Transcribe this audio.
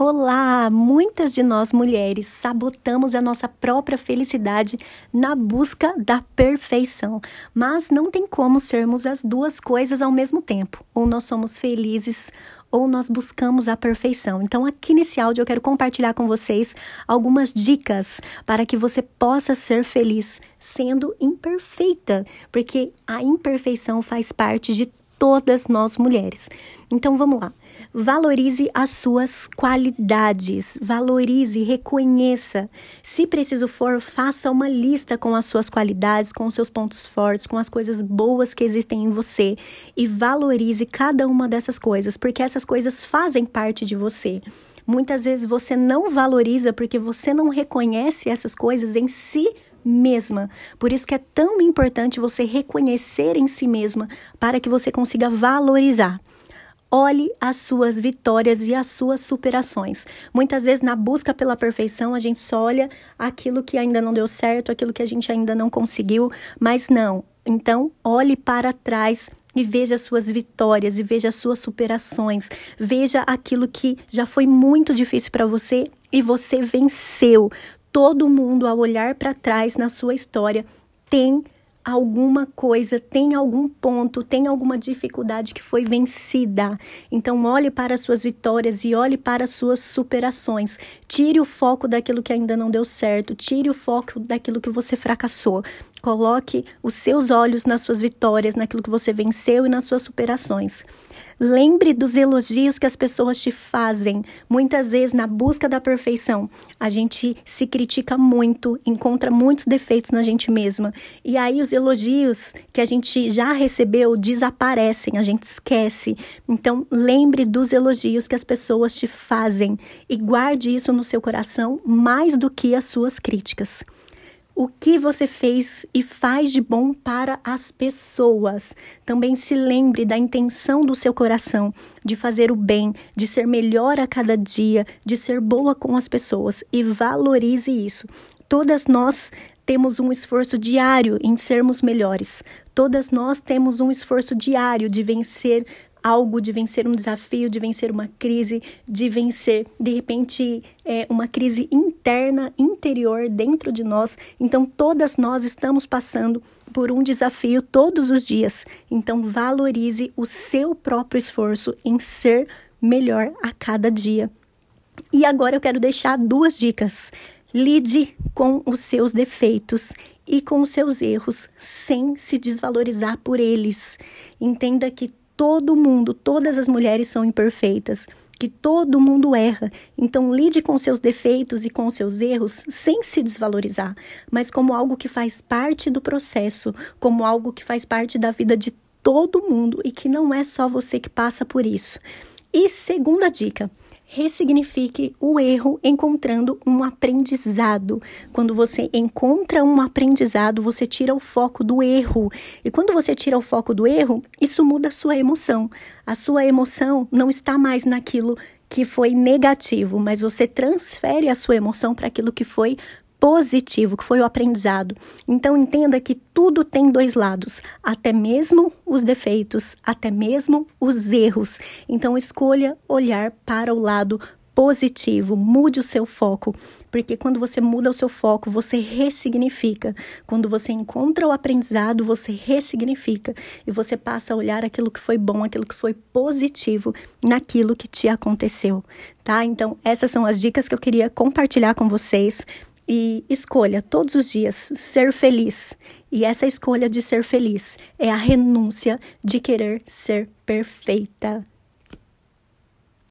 Olá! Muitas de nós mulheres sabotamos a nossa própria felicidade na busca da perfeição, mas não tem como sermos as duas coisas ao mesmo tempo. Ou nós somos felizes ou nós buscamos a perfeição. Então, aqui nesse áudio eu quero compartilhar com vocês algumas dicas para que você possa ser feliz sendo imperfeita, porque a imperfeição faz parte de todas nós mulheres. Então, vamos lá. Valorize as suas qualidades, valorize, reconheça. Se preciso for, faça uma lista com as suas qualidades, com os seus pontos fortes, com as coisas boas que existem em você e valorize cada uma dessas coisas, porque essas coisas fazem parte de você. Muitas vezes você não valoriza porque você não reconhece essas coisas em si mesma. Por isso que é tão importante você reconhecer em si mesma para que você consiga valorizar. Olhe as suas vitórias e as suas superações. Muitas vezes, na busca pela perfeição, a gente só olha aquilo que ainda não deu certo, aquilo que a gente ainda não conseguiu, mas não. Então, olhe para trás e veja as suas vitórias e veja as suas superações. Veja aquilo que já foi muito difícil para você e você venceu. Todo mundo, ao olhar para trás na sua história, tem alguma coisa, tem algum ponto, tem alguma dificuldade que foi vencida. Então, olhe para as suas vitórias e olhe para as suas superações. Tire o foco daquilo que ainda não deu certo, tire o foco daquilo que você fracassou. Coloque os seus olhos nas suas vitórias, naquilo que você venceu e nas suas superações. Lembre dos elogios que as pessoas te fazem. Muitas vezes, na busca da perfeição, a gente se critica muito, encontra muitos defeitos na gente mesma. E aí, os elogios que a gente já recebeu desaparecem, a gente esquece. Então, lembre dos elogios que as pessoas te fazem e guarde isso no seu coração mais do que as suas críticas o que você fez e faz de bom para as pessoas. Também se lembre da intenção do seu coração de fazer o bem, de ser melhor a cada dia, de ser boa com as pessoas e valorize isso. Todas nós temos um esforço diário em sermos melhores. Todas nós temos um esforço diário de vencer algo, de vencer um desafio, de vencer uma crise, de vencer, de repente, é, uma crise interna, interior, dentro de nós. Então, todas nós estamos passando por um desafio todos os dias. Então, valorize o seu próprio esforço em ser melhor a cada dia. E agora eu quero deixar duas dicas. Lide com os seus defeitos e com os seus erros sem se desvalorizar por eles. Entenda que todo mundo, todas as mulheres são imperfeitas, que todo mundo erra. Então, lide com seus defeitos e com seus erros sem se desvalorizar, mas como algo que faz parte do processo, como algo que faz parte da vida de todo mundo e que não é só você que passa por isso. E segunda dica, ressignifique o erro encontrando um aprendizado. Quando você encontra um aprendizado, você tira o foco do erro. E quando você tira o foco do erro, isso muda a sua emoção. A sua emoção não está mais naquilo que foi negativo, mas você transfere a sua emoção para aquilo que foi positivo, que foi o aprendizado. Então entenda que tudo tem dois lados, até mesmo os defeitos, até mesmo os erros. Então escolha olhar para o lado positivo, mude o seu foco, porque quando você muda o seu foco, você ressignifica. Quando você encontra o aprendizado, você ressignifica e você passa a olhar aquilo que foi bom, aquilo que foi positivo naquilo que te aconteceu, tá? Então, essas são as dicas que eu queria compartilhar com vocês e escolha todos os dias ser feliz. E essa escolha de ser feliz é a renúncia de querer ser perfeita.